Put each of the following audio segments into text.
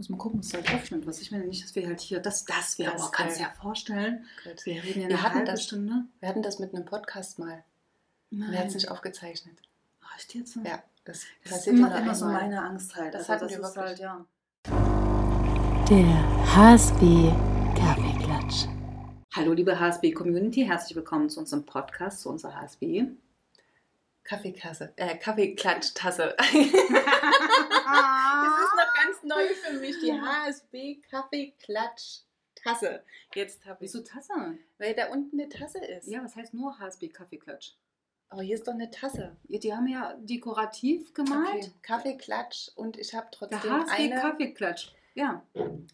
Muss mal gucken, was es halt öffnet. Was ich meine nicht, dass wir halt hier, das, das wäre, Das aber kannst du ja vorstellen. Gut. Wir reden ja Wir eine hatten halbe das- Stunde. Wir hatten das mit einem Podcast mal. Nein. Wir hatten es nicht aufgezeichnet. Echt jetzt? Ja, das, Das ist passiert immer, nur immer so meine Angst halt. Das also hatten wir das ist wirklich. halt, ja. Der HSB Kaffeeklatsch. Hallo liebe HSB Community, herzlich willkommen zu unserem Podcast, zu unserer HSB. Kaffeekasse, äh, Kaffeeklatschtasse. das ist noch ganz neu für mich, die HSB Kaffeeklatschtasse. Jetzt habe ich, Wieso Tasse? weil da unten eine Tasse ist. Ja, was heißt nur HSB Kaffeeklatsch? Aber hier ist doch eine Tasse. Ja, die haben ja dekorativ gemalt. Okay. Kaffeeklatsch und ich habe Der trotzdem HSB eine Kaffeeklatsch. Ja.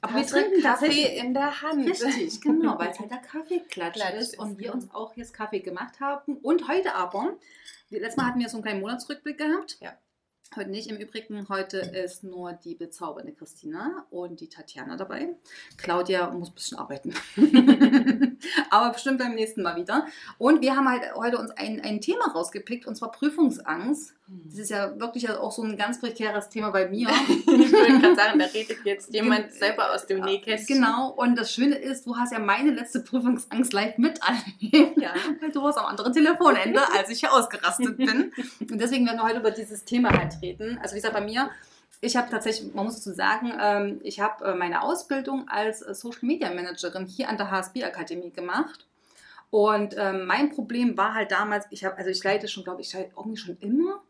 Aber wir trinken Kaffee in der Hand. Richtig, genau, weil es halt der Kaffeeklatsch Klatsch ist ist, und wir genau. uns auch jetzt Kaffee gemacht haben. Und heute aber, letztes Mal hatten wir so einen kleinen Monatsrückblick gehabt. Ja. Heute nicht. Im Übrigen, heute ist nur die bezaubernde Christina und die Tatjana dabei. Claudia muss ein bisschen arbeiten. aber bestimmt beim nächsten Mal wieder. Und wir haben halt heute uns ein, ein Thema rausgepickt, und zwar Prüfungsangst. Das ist ja wirklich auch so ein ganz prekäres Thema bei mir. ich wollte gerade sagen, da redet jetzt jemand selber aus dem Nähkästchen. Genau, und das Schöne ist, du hast ja meine letzte Prüfungsangst live miterlebt. Ja. Weil du warst am anderen Telefonende, als ich hier ausgerastet bin. Und deswegen werden wir heute über dieses Thema halt reden. Also wie gesagt, bei mir, ich habe tatsächlich, man muss dazu sagen, ähm, ich habe äh, meine Ausbildung als äh, Social Media Managerin hier an der HSB Akademie gemacht. Und ähm, mein Problem war halt damals, ich habe, also ich leite schon, glaube ich, irgendwie schon immer.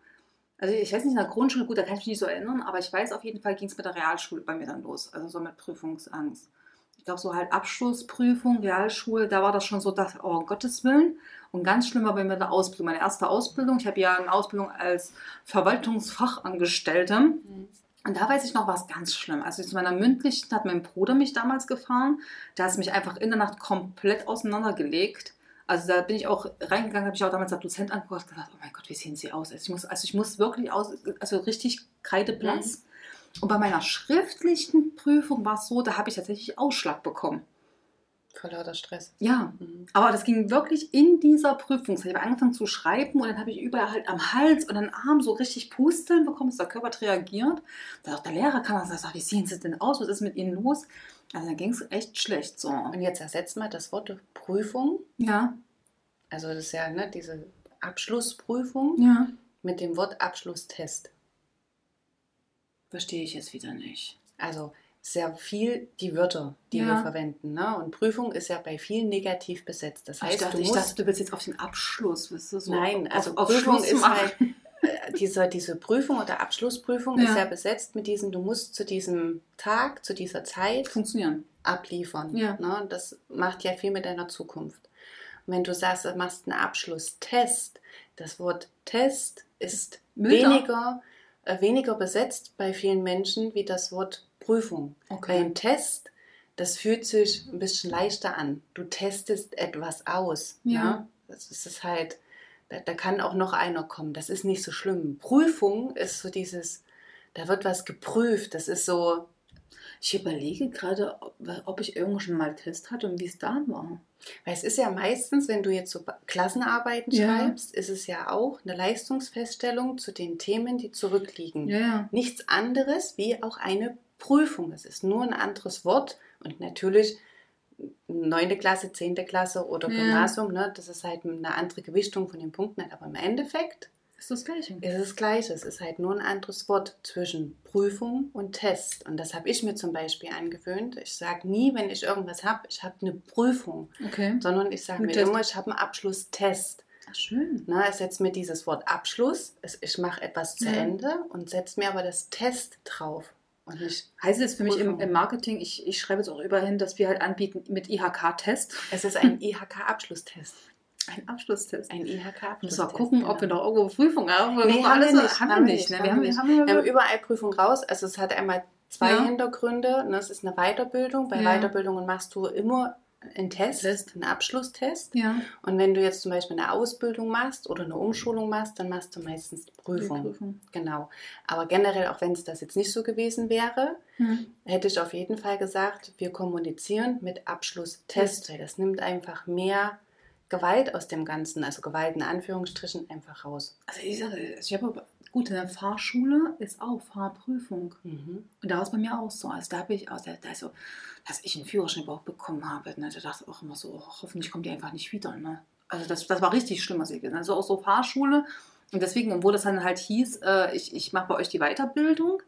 Also ich weiß nicht, in der Grundschule, gut, da kann ich mich nicht so erinnern, aber ich weiß auf jeden Fall, ging es mit der Realschule bei mir dann los. Also so mit Prüfungsangst. Ich glaube, so halt Abschlussprüfung, Realschule, da war das schon so, dass, oh um Gottes Willen. Und ganz schlimm war bei mir der Ausbildung, meine erste Ausbildung. Ich habe ja eine Ausbildung als Verwaltungsfachangestellte. Und da weiß ich noch, war es ganz schlimm. Also zu meiner mündlichen hat mein Bruder mich damals gefahren. Der hat mich einfach in der Nacht komplett auseinandergelegt. Also da bin ich auch reingegangen, habe ich auch damals als Dozent angeguckt und gedacht, oh mein Gott, wie sehen sie aus? Also ich muss, also ich muss wirklich aus, also richtig kreideblass. Und bei meiner schriftlichen Prüfung war es so, da habe ich tatsächlich Ausschlag bekommen. Vor lauter Stress. Ja, Mhm. aber das ging wirklich in dieser Prüfungszeit. Ich habe angefangen zu schreiben und dann habe ich überall halt am Hals und am Arm so richtig Pusteln bekommen, dass der Körper hat reagiert. Da auch der Lehrer kam und sagte, wie sehen Sie denn aus? Was ist mit Ihnen los? Also dann ging es echt schlecht so. Und jetzt ersetzt mal das Wort Prüfung. Ja, Also das ist ja ne, diese Abschlussprüfung ja. mit dem Wort Abschlusstest. Verstehe ich jetzt wieder nicht. Also sehr viel die Wörter, die Ja. wir verwenden. Ne? Und Prüfung ist ja bei vielen negativ besetzt. Das ich, heißt, dachte, du ich musst dachte, du willst jetzt auf den Abschluss, weißt du, so Nein, also auf Prüfung Schluss ist machen. halt, äh, diese, diese Prüfung oder Abschlussprüfung Ja. ist ja besetzt mit diesem, du musst zu diesem Tag, zu dieser Zeit funktionieren. abliefern. Ja. Ne? Und Das macht ja viel mit deiner Zukunft. Und wenn du sagst, du machst einen Abschlusstest, das Wort Test ist Milder. weniger, weniger besetzt bei vielen Menschen wie das Wort Prüfung. Okay. Bei einem Test, das fühlt sich ein bisschen leichter an. Du testest etwas aus. Ja. Ne? Das ist es halt, da, da kann auch noch einer kommen. Das ist nicht so schlimm. Prüfung ist so dieses, da wird was geprüft. Das ist so, Ich überlege gerade, ob, ich irgendwo schon mal Test hatte und wie es da war. weil es ist ja meistens, wenn du jetzt so Klassenarbeiten Ja. schreibst, ist es ja auch eine Leistungsfeststellung zu den Themen, die zurückliegen. ja. Nichts anderes wie auch eine Prüfung. Es ist nur ein anderes Wort und natürlich neunte Klasse, zehnte Klasse oder Ja. Gymnasium, ne, das ist halt eine andere Gewichtung von den Punkten, aber im Endeffekt Ist das Gleiche. ist es das Gleiche. Es ist halt nur ein anderes Wort zwischen Prüfung und Test. Und das habe ich mir zum Beispiel angewöhnt. Ich sage nie, wenn ich irgendwas habe, ich habe eine Prüfung, Okay. sondern ich sage mir Test. immer, ich habe einen Abschlusstest. Ach, schön. Ne, ich setze mir dieses Wort Abschluss, es- ich mache etwas zu Ja. Ende und setze mir aber das Test drauf. Und nicht, Heißt es für mich im, im Marketing, ich, ich schreibe jetzt auch überall hin, dass wir halt anbieten mit IHK-Test. es ist ein IHK-Abschlusstest. Ein Abschlusstest. Ein Müssen IHK-Abschlusstest. wir gucken, ob wir genau. noch irgendwo Prüfung haben. Nee, haben wir nicht, Haben wir nicht. Ne? Wir haben, haben, Wir haben überall Prüfung raus. Also es hat einmal zwei Ja. Hintergründe. Ne? Es ist eine Weiterbildung. Bei Ja. Weiterbildungen machst du immer einen Test, Test. einen Abschlusstest. ja. Und wenn du jetzt zum Beispiel eine Ausbildung machst oder eine Umschulung machst, dann machst du meistens Prüfung. Prüfung. Genau. Aber generell, auch wenn es das jetzt nicht so gewesen wäre, Hm. hätte ich auf jeden Fall gesagt, wir kommunizieren mit Abschlusstest, weil das nimmt einfach mehr Gewalt aus dem Ganzen, also Gewalt in Anführungsstrichen, einfach raus. Also ich sage, ich habe gut, in der Fahrschule ist auch Fahrprüfung. Mhm. Und da war es bei mir auch so. Also da habe ich auch, da, da so, dass ich einen Führerschein überhaupt bekommen habe. Ne? Da dachte ich auch immer so, oh, hoffentlich kommt die einfach nicht wieder. Ne? Also das, das war richtig schlimm, was ich habe. Also auch so Fahrschule. Und deswegen, obwohl das dann halt hieß, äh, ich, ich mache bei euch die Weiterbildung,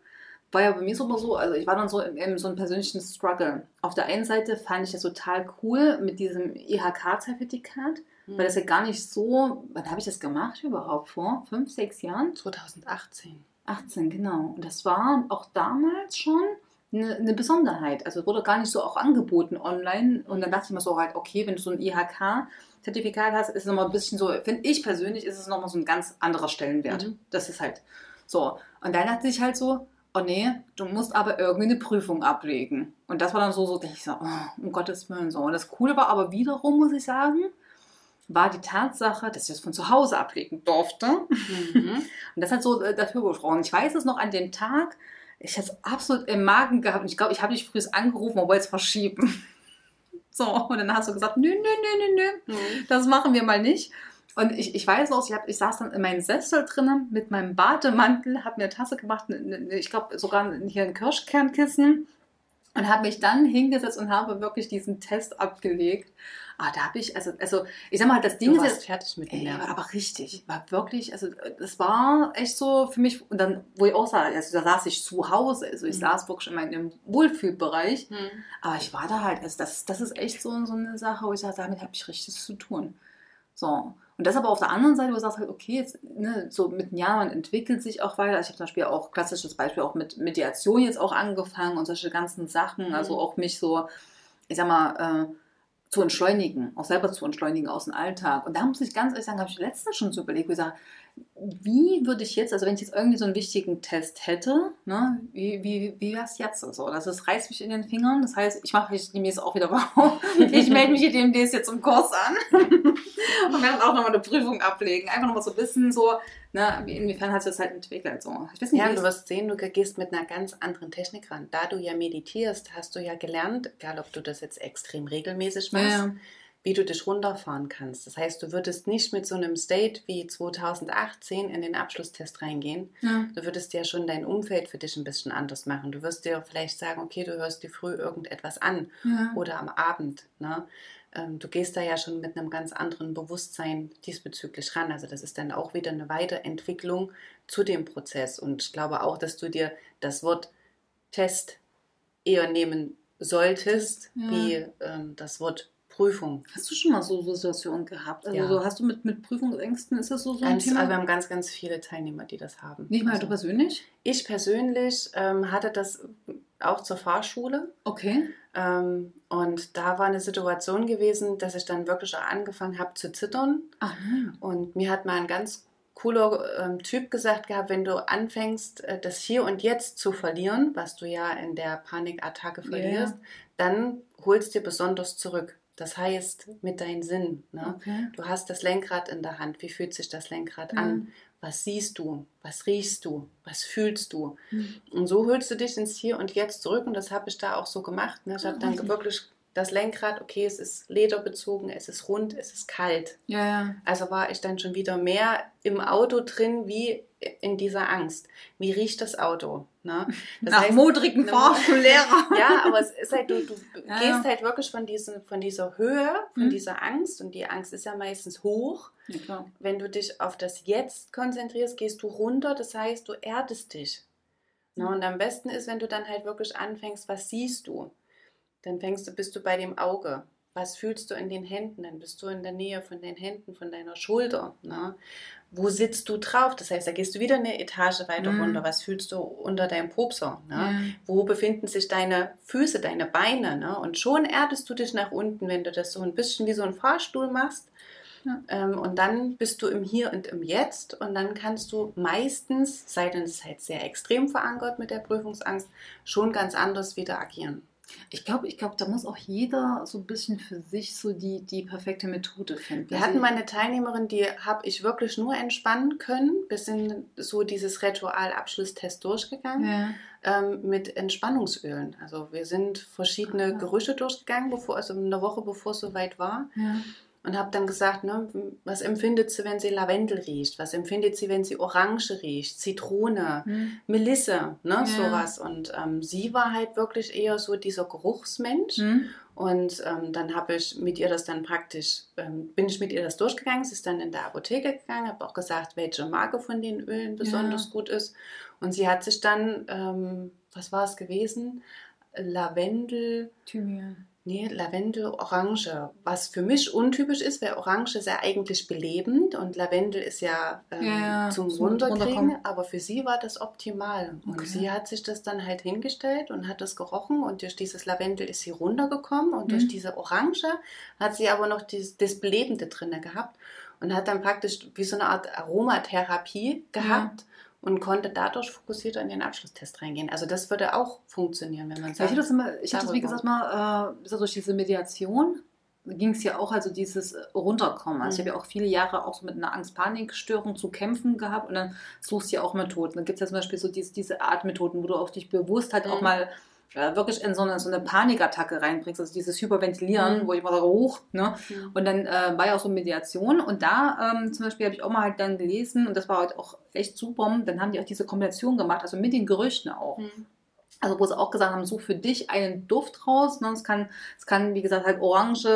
war ja bei mir so immer so, also ich war dann so in, in so einem persönlichen Struggle. Auf der einen Seite fand ich das total cool mit diesem IHK-Zertifikat, weil das ja gar nicht so, wann habe ich das gemacht überhaupt? Vor fünf, sechs Jahren? 2018. 18, genau. Und das war auch damals schon eine, eine Besonderheit. Also wurde gar nicht so auch angeboten online. Und dann dachte ich mir so halt, okay, wenn du so ein IHK-Zertifikat hast, ist es nochmal ein bisschen so, finde ich persönlich, ist es nochmal so ein ganz anderer Stellenwert. Mhm. Das ist halt so. Und dann dachte ich halt so, oh nee, du musst aber irgendwie eine Prüfung ablegen. Und das war dann so, so ich so, oh, um Gottes Willen so. Und das Coole war aber wiederum, muss ich sagen, war die Tatsache, dass ich das von zu Hause ablegen durfte. Mhm. Und das hat so äh, dafür gesprochen. Ich weiß es noch an dem Tag, ich hatte es absolut im Magen gehabt und ich glaube, ich habe dich früh angerufen und wollte es verschieben. So, und dann hast du gesagt, nö, nö, nö, nö, nö, Mhm. das machen wir mal nicht. Und ich, ich weiß noch, ich, hab, ich saß dann in meinem Sessel drinnen mit meinem Bademantel, habe mir eine Tasse gemacht, ne- ne- ich glaube sogar hier ein Kirschkernkissen und habe mich dann hingesetzt und habe wirklich diesen Test abgelegt. Ah, da habe ich, also, also ich sag mal, das Ding Du ist warst jetzt, fertig mit den Ey, aber, aber richtig, war wirklich, also das war echt so für mich, und dann, wo ich auch sah, also da saß ich zu Hause, also ich Mhm. saß wirklich in meinem Wohlfühlbereich, Mhm. aber ich war da halt, also das, das ist echt so, so eine Sache, wo ich sage, damit habe ich richtig zu tun. So. Und das aber auf der anderen Seite, wo du sagst halt, okay, jetzt, ne, so mit den Jahren, man entwickelt sich auch weiter. Ich habe zum Beispiel auch, klassisches Beispiel, auch mit Mediation jetzt auch angefangen und solche ganzen Sachen, Mhm. also auch mich so, ich sag mal, äh, zu entschleunigen, auch selber zu entschleunigen aus dem Alltag. Und da muss ich ganz ehrlich sagen, habe ich letztens schon so überlegt, ich sage, wie würde ich jetzt, also wenn ich jetzt irgendwie so einen wichtigen Test hätte, ne, wie, wie, wie wäre es jetzt so? Das ist, reißt mich in den Fingern. Das heißt, ich mache mich demnächst auch wieder wow. Ich melde mich hier demnächst jetzt im Kurs an und werde auch nochmal eine Prüfung ablegen. Einfach nochmal so ein bisschen so, ne, wie- inwiefern hat sich das halt entwickelt. So. Ich weiß nicht, Ja, du wirst sehen, du gehst mit einer ganz anderen Technik ran. Da du ja meditierst, hast du ja gelernt, egal ob du das jetzt extrem regelmäßig ja, machst, ja. wie du dich runterfahren kannst. Das heißt, du würdest nicht mit so einem State wie 2018 in den Abschlusstest reingehen. Ja. Du würdest ja schon dein Umfeld für dich ein bisschen anders machen. Du wirst dir vielleicht sagen, okay, du hörst dir früh irgendetwas an Ja. oder am Abend. Ne? Ähm, Du gehst da ja schon mit einem ganz anderen Bewusstsein diesbezüglich ran. Also das ist dann auch wieder eine Weiterentwicklung zu dem Prozess. Und ich glaube auch, dass du dir das Wort Test eher nehmen solltest, Ja. wie ähm, das Wort Prüfung. Hast du schon mal so Situationen gehabt? Also Ja. so, hast du mit, mit Prüfungsängsten, ist das so, so ein Ganz, Thema? also wir haben ganz, ganz viele Teilnehmer, die das haben. Nicht mal also, du persönlich? Ich persönlich ähm, hatte das auch zur Fahrschule. Okay. Ähm, und da war eine Situation gewesen, dass ich dann wirklich auch angefangen habe zu zittern. Nein. Und mir hat mal ein ganz cooler ähm, Typ gesagt gehabt, wenn du anfängst, äh, das Hier und Jetzt zu verlieren, was du ja in der Panikattacke verlierst, dann holst dir besonders zurück. Das heißt, mit deinen Sinnen. Ne? Okay. Du hast das Lenkrad in der Hand. Wie fühlt sich das Lenkrad Mhm. an? Was siehst du? Was riechst du? Was fühlst du? Mhm. Und so holst du dich ins Hier und Jetzt zurück. Und das habe ich da auch so gemacht. Ne? Ich habe dann Mhm. wirklich das Lenkrad, okay, es ist lederbezogen, es ist rund, es ist kalt. Ja, ja. Also war ich dann schon wieder mehr im Auto drin wie in dieser Angst. Wie riecht das Auto? Ne? Das Nach heißt- modrigen Ne, Fahrschullehrer. ja, aber es ist halt, du, du Ja, gehst halt wirklich von, diesen, von dieser Höhe, von Mhm. dieser Angst und die Angst ist ja meistens hoch. Wenn du dich auf das Jetzt konzentrierst, gehst du runter, das heißt, du erdest dich. Ne? Und am besten ist, wenn du dann halt wirklich anfängst, was siehst du? Dann fängst du, bist du bei dem Auge. Was fühlst du in den Händen? Dann bist du in der Nähe von den Händen, von deiner Schulter. Ne? Wo sitzt du drauf? Das heißt, da gehst du wieder eine Etage weiter Mhm. runter. Was fühlst du unter deinem Popser? Ne? Ja. wo befinden sich deine Füße, deine Beine. Ne? Und schon erdest du dich nach unten, wenn du das so ein bisschen wie so ein Fahrstuhl machst. Ja. Ähm, und dann bist du im Hier und im Jetzt und dann kannst du meistens, sei denn es ist halt sehr extrem verankert mit der Prüfungsangst, schon ganz anders wieder agieren. Ich glaube, ich glaub, da muss auch jeder so ein bisschen für sich so die, die perfekte Methode finden. Wir hatten mal eine Teilnehmerin, die habe ich wirklich nur entspannen können. Wir sind so dieses Ritual-Abschlusstest durchgegangen. Ja. ähm, mit Entspannungsölen. Also wir sind verschiedene Ah. Gerüche durchgegangen, bevor, also eine Woche bevor es soweit war. Ja. Und habe dann gesagt, ne, was empfindet sie, wenn sie Lavendel riecht? Was empfindet sie, wenn sie Orange riecht? Zitrone, Mhm. Melisse, ne, Ja. sowas. Und ähm, sie war halt wirklich eher so dieser Geruchsmensch. Mhm. Und ähm, dann habe ich mit ihr das dann praktisch, ähm, bin ich mit ihr das durchgegangen. Sie ist dann in der Apotheke gegangen, habe auch gesagt, welche Marke von den Ölen besonders gut ist. Und sie hat sich dann, ähm, was war es gewesen? Lavendel, Thymian. Nee, Lavendel, Orange. Was für mich untypisch ist, weil Orange ist ja eigentlich belebend und Lavendel ist ja, ähm, Ja, ja, zum zum Runterkriegen. Aber für sie war das optimal. Und Okay. sie hat sich das dann halt hingestellt und hat das gerochen und durch dieses Lavendel ist sie runtergekommen und durch Mhm. diese Orange hat sie aber noch dieses, das Belebende drin gehabt und hat dann praktisch wie so eine Art Aromatherapie gehabt. Und konnte dadurch fokussierter in den Abschlusstest reingehen. Also das würde auch funktionieren, wenn man Ja, sagt. ich hatte das, immer, ich hatte das wie gesagt mal, äh, durch diese Mediation ging es ja auch also dieses äh, Runterkommen. Also ich Mhm. habe ja auch viele Jahre auch so mit einer Angst-Panik-Störung zu kämpfen gehabt und dann suchst du ja auch Methoden. Dann gibt es ja zum Beispiel so diese, diese Art Methoden, wo du auch dich bewusst halt auch Mhm. mal äh, wirklich in so eine, so eine Panikattacke reinbringst, also dieses Hyperventilieren, Mhm. wo ich mal sage, hoch, ne? Mhm. Und dann äh, war ja auch so Mediation und da ähm, zum Beispiel habe ich auch mal halt dann gelesen und das war halt auch echt super. Dann haben die auch diese Kombination gemacht, also mit den Gerüchten auch. Mhm. Also wo sie auch gesagt haben, such für dich einen Duft raus. Ne? Es, kann, es kann, wie gesagt, halt Orange,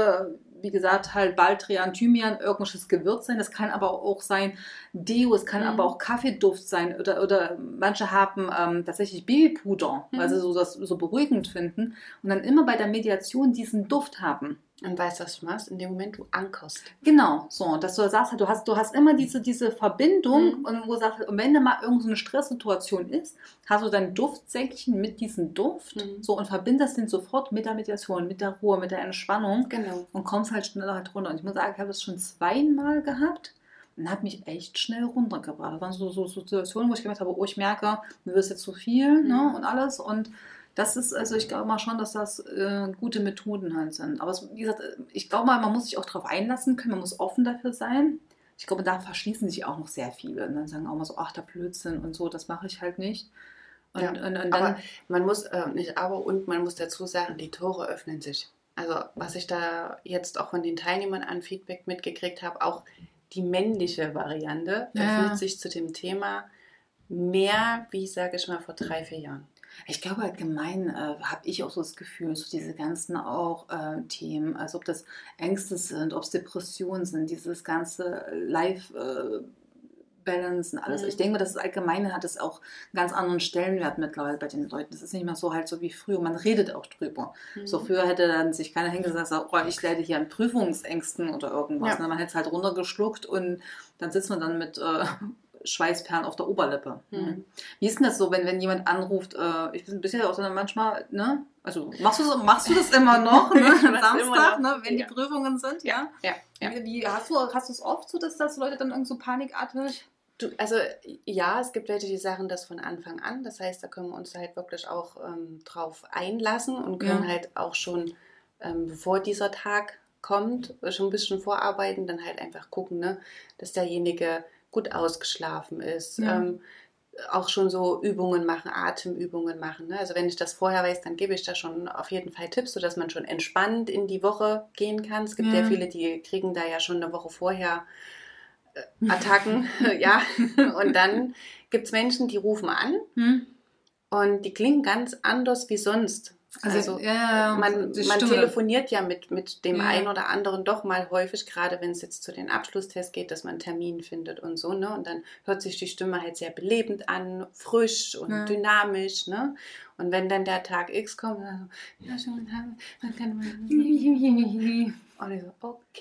wie gesagt, halt Baldrian, Thymian, irgendwelches Gewürz sein. Das kann aber auch sein Deo, es kann Mhm. aber auch Kaffeeduft sein. Oder, oder manche haben ähm, tatsächlich Babypuder, weil Mhm. sie so das so beruhigend finden. Und dann immer bei der Mediation diesen Duft haben. Und weißt du, was du machst? In dem Moment, du ankerst. Genau, so, dass du sagst, du hast, du hast immer diese, diese Verbindung Mhm. und wo du sagst, und wenn da mal irgendeine Stresssituation ist, hast du dein Duftsäckchen mit diesem Duft Mhm. so und verbindest den sofort mit der Meditation, mit der Ruhe, mit der Entspannung Genau. und kommst halt schneller halt runter. Und ich muss sagen, ich habe das schon zweimal gehabt und hat mich echt schnell runtergebracht. Das waren so, so Situationen, wo ich gemerkt habe, oh, ich merke, mir wird jetzt zu viel ne, Mhm. und alles und das ist, also ich glaube mal schon, dass das äh, gute Methoden halt sind. Aber es, wie gesagt, ich glaube mal, man muss sich auch darauf einlassen können, man muss offen dafür sein. Ich glaube, da verschließen sich auch noch sehr viele und dann sagen auch mal so, ach, der Blödsinn und so, das mache ich halt nicht. Und, Ja, und, und dann, Aber man muss, äh, nicht aber, und man muss dazu sagen, die Tore öffnen sich. Also was ich da jetzt auch von den Teilnehmern an Feedback mitgekriegt habe, auch die männliche Variante Ja. öffnet sich zu dem Thema mehr, wie sage ich mal, vor drei, vier Jahren. Ich glaube allgemein äh, habe ich auch so das Gefühl, so diese ganzen auch äh, Themen, also ob das Ängste sind, ob es Depressionen sind, dieses ganze Life äh, Balance und alles. Mhm. Ich denke das ist allgemein hat es auch einen ganz anderen Stellenwert mittlerweile bei den Leuten. Das ist nicht mehr so halt so wie früher. Man redet auch drüber. So Mhm. früher hätte dann sich keiner hingesetzt und gesagt, oh, ich leide hier an Prüfungsängsten oder irgendwas. Ja. Ne? Man hätte es halt runtergeschluckt und dann sitzt man dann mit äh, Schweißperlen auf der Oberlippe. Mhm. Wie ist denn das so, wenn, wenn jemand anruft? Äh, ich bin bisher auch so manchmal, ne? Also machst du, so, machst du das immer noch, ne? Samstag, ne? Wenn ja. die Prüfungen sind, ja? Ja, ja. Wie, wie hast du hast du es oft so, dass, dass Leute dann irgend so panikartig? Du, also ja, es gibt welche, die sagen das von Anfang an. Das heißt, da können wir uns halt wirklich auch ähm, drauf einlassen und können halt auch schon, ähm, bevor dieser Tag kommt, schon ein bisschen vorarbeiten, dann halt einfach gucken, ne, dass derjenige gut ausgeschlafen ist. Ja. Ähm, auch schon so Übungen machen, Atemübungen machen. Ne? Also wenn ich das vorher weiß, dann gebe ich da schon auf jeden Fall Tipps, sodass man schon entspannt in die Woche gehen kann. Es gibt ja, Ja. viele, die kriegen da ja schon eine Woche vorher äh, Attacken, ja. Und dann gibt es Menschen, die rufen an Hm? und die klingen ganz anders wie sonst. Also, ja, ja, man, man telefoniert ja mit, mit dem Ja. einen oder anderen doch mal häufig, gerade wenn es jetzt zu den Abschlusstests geht, dass man einen Termin findet und so, ne? Und dann hört sich die Stimme halt sehr belebend an, frisch und Ja. dynamisch, ne? Und wenn dann der Tag X kommt, dann so, ja, Tag, dann kann man. Und ich so, okay.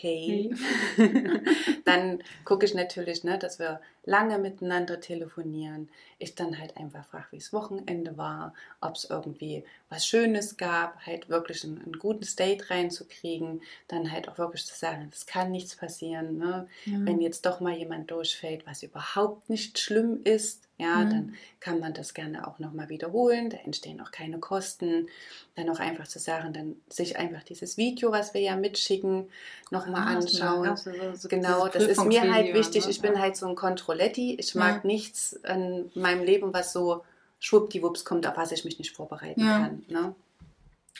dann gucke ich natürlich, ne, dass wir lange miteinander telefonieren. Ich dann halt einfach frage, wie es Wochenende war, ob es irgendwie was Schönes gab, halt wirklich einen, einen guten State reinzukriegen. Dann halt auch wirklich zu sagen, es kann nichts passieren. Ne? Mhm. Wenn jetzt doch mal jemand durchfällt, was überhaupt nicht schlimm ist, ja, Mhm. dann kann man das gerne auch nochmal wiederholen. Da entstehen auch keine Kosten. Dann auch einfach zu sagen, dann sich einfach dieses Video, was wir ja mitschicken, nochmal Ah, anschauen. ja, so- so- Genau, das ist mir halt wichtig. ne? Ich bin halt so ein Controletti. Ich mag nichts in meinem Leben, was so schwuppdiwupps kommt, auf was ich mich nicht vorbereiten kann. Ne?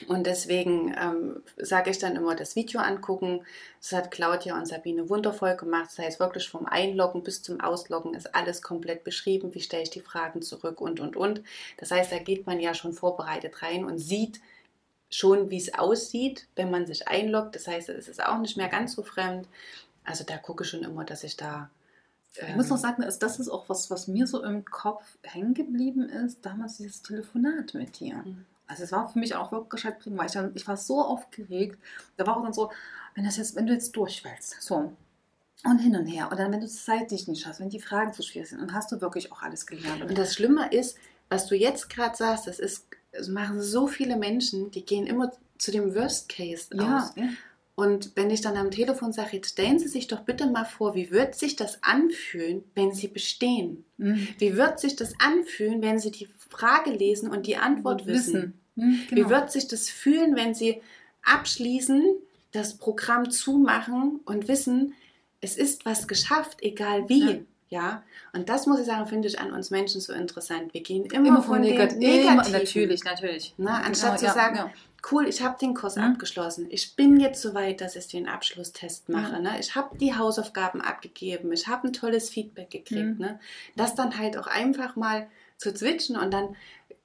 Und deswegen ähm, sage ich dann immer das Video angucken. Das hat Claudia und Sabine wundervoll gemacht. Das heißt wirklich vom Einloggen bis zum Ausloggen ist alles komplett beschrieben. Wie stelle ich die Fragen zurück und, und, und. Das heißt, da geht man ja schon vorbereitet rein und sieht schon, wie es aussieht, wenn man sich einloggt. Das heißt, es ist auch nicht mehr ganz so fremd. Also da gucke ich schon immer, dass ich da ich muss noch sagen, also das ist auch was, was mir so im Kopf hängen geblieben ist, damals dieses Telefonat mit dir. Mhm. Also es war für mich auch wirklich halt prima. Ich, dann, ich war so aufgeregt. Da war auch dann so, wenn das jetzt, wenn du jetzt durchfällst, so und hin und her. Und dann, wenn du zeitlich nicht hast, wenn die Fragen zu schwierig sind, dann hast du wirklich auch alles gelernt. Und das Schlimme ist, was du jetzt gerade sagst, das ist, das machen so viele Menschen, die gehen immer zu dem Worst Case ja, aus. ja. Und wenn ich dann am Telefon sage, jetzt stellen Sie sich doch bitte mal vor, wie wird sich das anfühlen, wenn Sie bestehen? Mhm. Wie wird sich das anfühlen, wenn Sie die Frage lesen und die Antwort wissen? Mhm, Wie genau. wird sich das fühlen, wenn Sie abschließen, das Programm zumachen und wissen, es ist was geschafft, egal wie? Ja. Ja, und das muss ich sagen, finde ich an uns Menschen so interessant. Wir gehen immer, immer von von den negativ. Negativen. Immer, natürlich, natürlich. Ne? Anstatt Genau, zu ja, sagen, ja. cool, ich habe den Kurs Mhm. abgeschlossen. Ich bin jetzt so weit, dass ich den Abschlusstest mache. Ja. Ne? Ich habe die Hausaufgaben abgegeben. Ich habe ein tolles Feedback gekriegt. Mhm. Ne? Das dann halt auch einfach mal zu switchen und dann,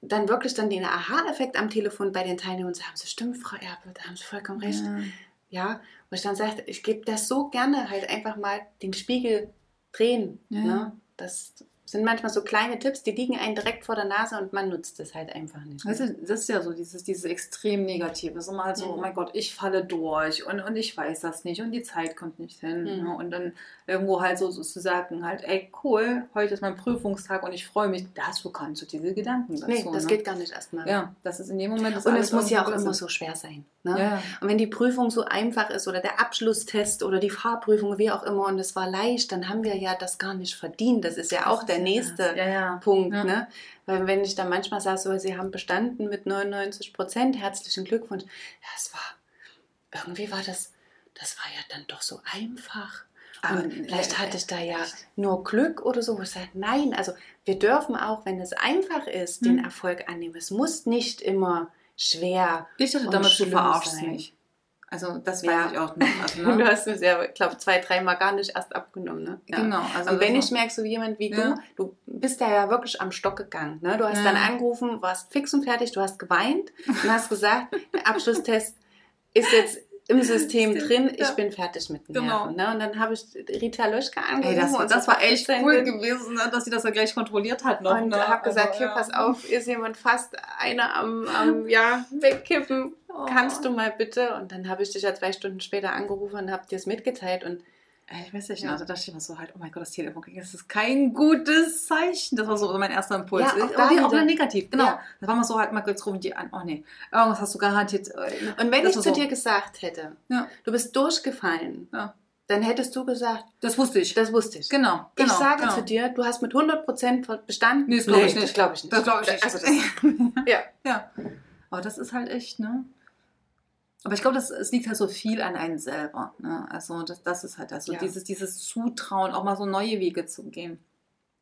dann wirklich dann den Aha-Effekt am Telefon bei den Teilnehmern zu haben. So, stimmt, Frau Erbe, da haben Sie vollkommen recht. Ja. Ja, wo ich dann sage, ich gebe das so gerne halt einfach mal den Spiegel drehen. Ja. Ne? Das sind manchmal so kleine Tipps, die liegen einem direkt vor der Nase und man nutzt es halt einfach nicht. Das ist, das ist ja so dieses, dieses extrem Negative. Immer halt so, Mhm. oh mein Gott, ich falle durch und, und ich weiß das nicht und die Zeit kommt nicht hin. Mhm. Ne? Und dann irgendwo halt so, so zu sagen, halt, ey, cool, heute ist mein Prüfungstag und ich freue mich, dazu kannst du diese Gedanken dazu. nee, das ne? geht gar nicht erstmal. Ja, das ist in dem Moment. Und es muss ja auch immer so schwer sein. Ne? Ja. Und wenn die Prüfung so einfach ist oder der Abschlusstest oder die Fahrprüfung, wie auch immer, und es war leicht, dann haben wir ja das gar nicht verdient. Das ist ja auch der nächste Ja, ja. Punkt. Ne? Weil wenn ich dann manchmal sage, so, Sie haben bestanden mit 99 Prozent, herzlichen Glückwunsch. Ja, es war, irgendwie war das, das war ja dann doch so einfach. Aber, Und vielleicht hatte ich da ja nur Glück oder so. Ich sage, nein, also wir dürfen auch, wenn es einfach ist, den Hm. Erfolg annehmen. Es muss nicht immer schwer Ich dachte damals, du verarschst mich. Also, das Ja. weiß ich auch noch. Also, Du ne? hast es ja, ich glaube, zwei, dreimal gar nicht erst abgenommen. Ne? Ja. Genau. Also Und wenn ich merke, so jemand wie Ja. du, du bist da ja wirklich am Stock gegangen. Ne? Du hast Ja. dann angerufen, warst fix und fertig, du hast geweint und hast gesagt, der Abschlusstest ist jetzt im System drin, ich ja. bin fertig mit Genau. Nerven. Ne? Und dann habe ich Rita Löschke angerufen. Ey, das war, und das war echt cool gewesen, ne, dass sie das ja gleich kontrolliert hat noch. Und ne? habe gesagt, Also, hier, ja. pass auf, ist jemand fast einer am, am ja, wegkippen. Oh. Kannst du mal bitte? Und dann habe ich dich ja zwei Stunden später angerufen und habe dir es mitgeteilt. Und Ich weiß nicht, Ja. also da dachte ich mir so halt, oh mein Gott, das Telefon ging, das ist kein gutes Zeichen. Das war so mein erster Impuls. Ja, auch da wieder, auch wieder. negativ, genau. Ja. Da war man so halt mal kurz rufen die an, oh nee, irgendwas hast du garantiert. äh, Und wenn das ich zu so, dir gesagt hätte, Ja. du bist durchgefallen, Ja. dann hättest du gesagt, Das wusste ich. das wusste ich. genau, ich genau. sage genau. zu dir, du hast mit 100% bestanden. Nee, das glaube ich das nicht. glaube ich nicht. Das glaube ich nicht. Also das, ja. ja. Aber das ist halt echt, ne? Aber ich glaube, das, es liegt halt so viel an einem selber. Ne? Also das, das ist halt das, so Ja. dieses, dieses Zutrauen, auch mal so neue Wege zu gehen.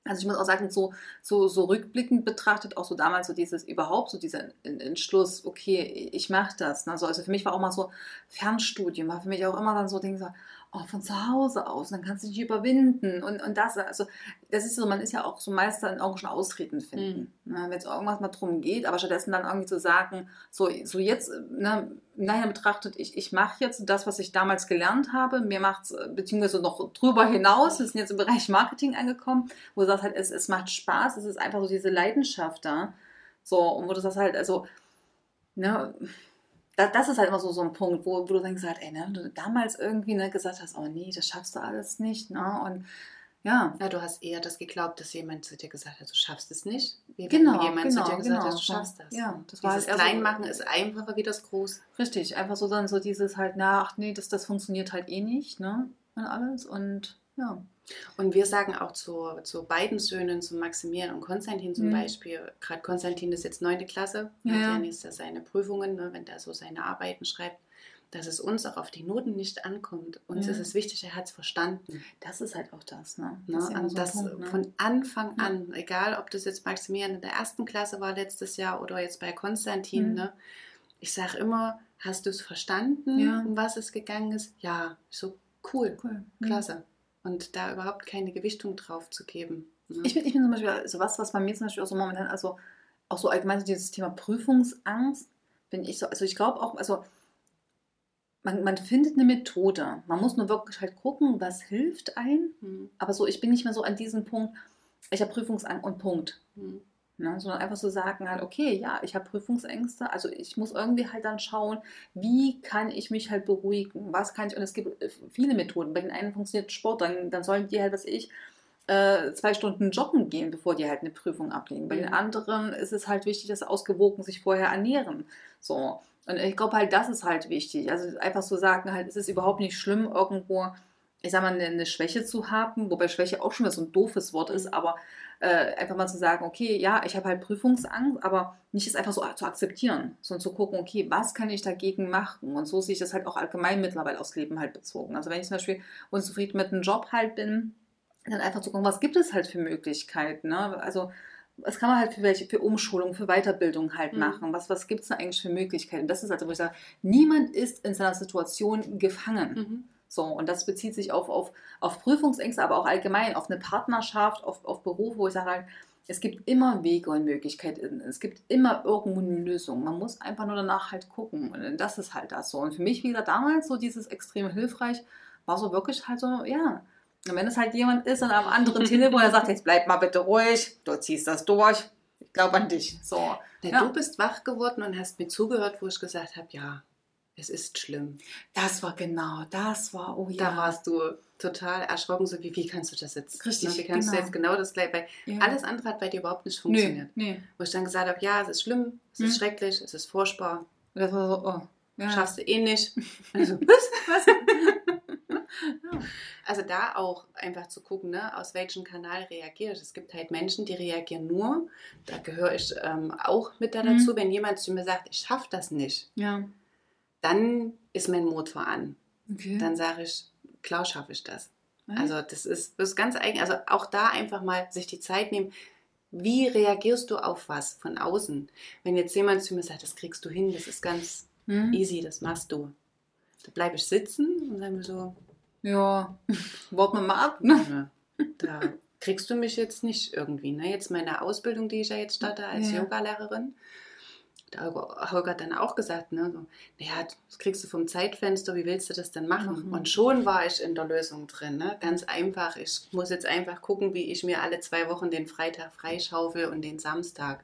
Also ich muss auch sagen, so, so, so rückblickend betrachtet, auch so damals so dieses überhaupt, so dieser En- Entschluss, okay, ich mache das. Ne? Also, also für mich war auch mal so Fernstudium, war für mich auch immer dann so Dinge so, oh, von zu Hause aus, dann kannst du dich überwinden und, und das, also das ist so, man ist ja auch so Meister in irgendwelchen Ausreden finden, ne? wenn es irgendwas mal drum geht, aber stattdessen dann irgendwie zu sagen, so, so jetzt, ne, im Nachhinein betrachtet, ich, ich mache jetzt das, was ich damals gelernt habe, mir macht es, beziehungsweise noch drüber hinaus, wir sind jetzt im Bereich Marketing angekommen, wo du sagst halt, es, es macht Spaß, es ist einfach so diese Leidenschaft da, so, und wo du sagst halt, also, ne, das, das ist halt immer so, so ein Punkt, wo, wo du denkst halt, ey, ne, du damals irgendwie ne, gesagt hast, oh nee, das schaffst du alles nicht, ne, und ja, ja, du hast eher das geglaubt, dass jemand zu dir gesagt hat, du schaffst es nicht. Wie Genau, jemand genau, zu dir gesagt genau. hat, du schaffst das. Ja, das war Dieses halt eher so- Kleinmachen ist einfacher wie das Groß. Richtig, einfach so dann so dieses halt, na, ach nee, das, das funktioniert halt eh nicht, ne? Und alles. Und ja. Und wir sagen auch zu, zu beiden Söhnen, zu Maximilian und Konstantin zum Mhm. Beispiel, gerade Konstantin ist jetzt neunte Klasse, Ja, hat ja. ja nächstes Jahr seine Prüfungen, ne, wenn der so seine Arbeiten schreibt, dass es uns auch auf die Noten nicht ankommt. Uns Ja. ist es wichtig, er hat es verstanden. Das ist halt auch das, ne? Ne? ja immer und so das Punkt, ne? von Anfang Ja. an, egal ob das jetzt Maximilian in der ersten Klasse war letztes Jahr oder jetzt bei Konstantin, Mhm. ne? Ich sage immer, hast du es verstanden, Ja. um was es gegangen ist? Ja, so cool, Cool. klasse. Und da überhaupt keine Gewichtung drauf zu geben. ne? Ich bin, ich bin zum Beispiel, so was, was bei mir zum Beispiel auch so momentan, also auch so allgemein so dieses Thema Prüfungsangst, bin ich so, also ich glaube auch, also man, man findet eine Methode. Man muss nur wirklich halt gucken, was hilft einem. Hm, Aber so, ich bin nicht mehr so an diesem Punkt, ich habe Prüfungsangst und Punkt. hm, Ne? Sondern einfach so sagen halt, okay, ja, ich habe Prüfungsängste, also ich muss irgendwie halt dann schauen, wie kann ich mich halt beruhigen, was kann ich, und es gibt äh, viele Methoden, bei den einen funktioniert Sport, dann, dann sollen die halt, was ich, äh, zwei Stunden joggen gehen, bevor die halt eine Prüfung ablegen. Bei den Mhm. anderen ist es halt wichtig, dass sie ausgewogen sich vorher ernähren. So. Und ich glaube halt, das ist halt wichtig. Also einfach so sagen halt, es ist überhaupt nicht schlimm, irgendwo, ich sag mal, eine, Schwäche zu haben, wobei Schwäche auch schon wieder so ein doofes Wort ist, Mhm. aber äh, einfach mal zu sagen, okay, ja, ich habe halt Prüfungsangst, aber nicht es einfach so zu akzeptieren, sondern zu gucken, okay, was kann ich dagegen machen? Und so sehe ich das halt auch allgemein mittlerweile aufs Leben halt bezogen. Also wenn ich zum Beispiel unzufrieden mit einem Job halt bin, dann einfach zu gucken, was gibt es halt für Möglichkeiten? Ne? Also was kann man halt für welche, für Umschulung, für Weiterbildung halt Mhm. machen? Was, was gibt es da eigentlich für Möglichkeiten? Das ist also, wo ich sage, niemand ist in seiner Situation gefangen. mhm. So, und das bezieht sich auf, auf, auf Prüfungsängste, aber auch allgemein auf eine Partnerschaft, auf, auf Beruf, wo ich sage halt, es gibt immer Wege und Möglichkeiten. Es gibt immer irgendwo eine Lösung. Man muss einfach nur danach halt gucken. Und das ist halt das so. Und für mich, wie gesagt, damals so dieses extrem hilfreich, war so wirklich halt so, ja. Und wenn es halt jemand ist an einem anderen Telefon, der sagt, jetzt bleib mal bitte ruhig, du ziehst das durch. Ich glaube an dich. So. Ja. Du bist wach geworden und hast mir zugehört, wo ich gesagt habe, ja, es ist schlimm. Das war genau, das war, oh ja. Da warst du total erschrocken, so wie, wie kannst du das jetzt? Richtig, ne? Wie kannst genau. du jetzt genau das gleich, weil ja. alles andere hat bei dir überhaupt nicht nee, funktioniert. nee. Wo ich dann gesagt habe, ja, es ist schlimm, es ist Hm. schrecklich, es ist furchtbar, Und das war so, oh. Ja. schaffst du eh nicht. Also, Was? also da auch einfach zu gucken, ne, aus welchem Kanal reagiere ich. Es gibt halt Menschen, die reagieren nur, da gehöre ich ähm, auch mit da Mhm. dazu, wenn jemand zu mir sagt, ich schaffe das nicht, Ja. Dann ist mein Motor an. Okay. Dann sage ich, klar schaffe ich das. Echt? Also das ist, das ist ganz eigen. Also auch da einfach mal sich die Zeit nehmen. Wie reagierst du auf was von außen? Wenn jetzt jemand zu mir sagt, das kriegst du hin, das ist ganz Hm? easy, das machst du. Da bleibe ich sitzen und dann so, Ja. Warten wir mal ab, ne? da kriegst du mich jetzt nicht irgendwie. Ne? Jetzt meine Ausbildung, die ich ja jetzt starte als Ja. Yogalehrerin. Da hat Holger- hat dann auch gesagt, ne, so, naja, das kriegst du vom Zeitfenster, wie willst du das denn machen? Machen. Und schon war ich in der Lösung drin. Ne? Ganz einfach. Ich muss jetzt einfach gucken, wie ich mir alle zwei Wochen den Freitag freischaufel und den Samstag.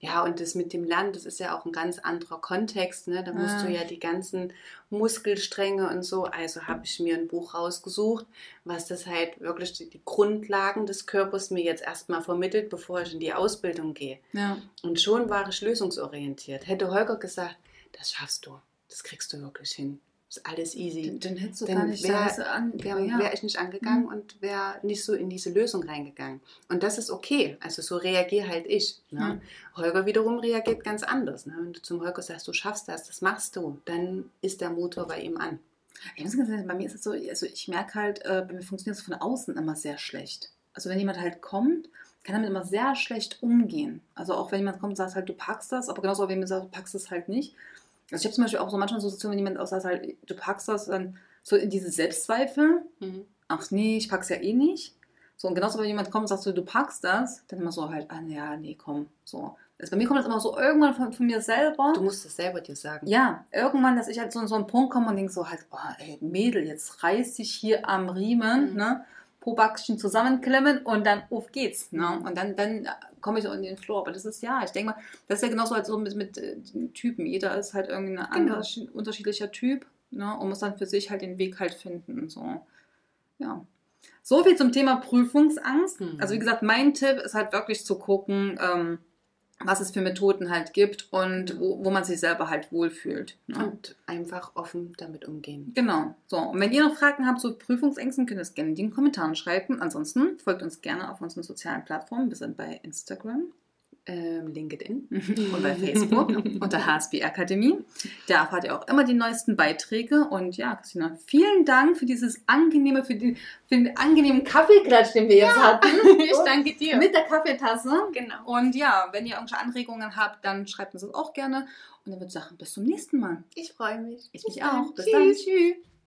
Ja, und das mit dem Land, das ist ja auch ein ganz anderer Kontext. Ne? Da musst Ja. du ja die ganzen Muskelstränge und so. Also habe ich mir ein Buch rausgesucht, was das halt wirklich die, die Grundlagen des Körpers mir jetzt erstmal vermittelt, bevor ich in die Ausbildung gehe. Ja. Und schon war ich lösungsorientiert. Hätte Holger gesagt, das schaffst du, das kriegst du wirklich hin. Ist alles easy. Dann, dann hättest du Dann gar nicht wär- so an. Wäre ja. wär ich nicht angegangen und wäre nicht so in diese Lösung reingegangen. Und das ist okay. Also so reagiere halt ich. Ne? Holger wiederum reagiert ganz anders. Ne? Wenn du zum Holger sagst, du schaffst das, das machst du, dann ist der Motor bei ihm an. Ich muss ganz ehrlich bei mir ist es so, also ich merke halt, äh, bei mir funktioniert es von außen immer sehr schlecht. Also wenn jemand halt kommt, kann damit immer sehr schlecht umgehen. Also auch wenn jemand kommt und sagt halt, du packst das, aber genauso, wenn jemand sagt, du packst es halt nicht. Also ich habe zum Beispiel auch so manchmal so Situationen, wenn jemand auch sagt halt, du packst das, dann so in diese Selbstzweifel, ach nee, ich pack's ja eh nicht. So, und genauso, wenn jemand kommt und sagt so, du packst das, dann immer so halt, ah ja, nee, komm, so. Also bei mir kommt das immer so irgendwann von, von mir selber. Du musst es selber dir sagen. Ja, irgendwann, dass ich halt so in so einen Punkt komme und denke so halt, oh ey, Mädel, jetzt reiß dich hier am Riemen, Mhm. ne? Pobackchen zusammenklemmen und dann auf geht's. Ne? Und dann, dann komme ich so in den Floor. Aber das ist ja, ich denke mal, das ist ja genauso halt so mit, mit äh, Typen. Jeder ist halt irgendwie ein Genau. unterschiedlicher Typ ne? und muss dann für sich halt den Weg halt finden. So. Ja. So viel zum Thema Prüfungsangst. Mhm. Also wie gesagt, mein Tipp ist halt wirklich zu gucken, ähm, was es für Methoden halt gibt und wo, wo man sich selber halt wohlfühlt. Ne? Und einfach offen damit umgehen. Genau. So, und wenn ihr noch Fragen habt zu Prüfungsängsten, könnt ihr es gerne in den Kommentaren schreiben. Ansonsten folgt uns gerne auf unseren sozialen Plattformen. Wir sind bei Instagram, LinkedIn. und bei Facebook unter HSB Akademie. Da erfahrt ihr auch immer die neuesten Beiträge. Und ja, Christina, vielen Dank für dieses angenehme, für, die, für den angenehmen Kaffeeklatsch, den wir jetzt hatten. Ich danke dir. Mit der Kaffeetasse. Genau. Und ja, wenn ihr irgendwelche Anregungen habt, dann schreibt uns das auch gerne. Und dann würde ich sagen, bis zum nächsten Mal. Ich freue mich. Ich mich auch. Bis Tschüss. dann. Tschüss.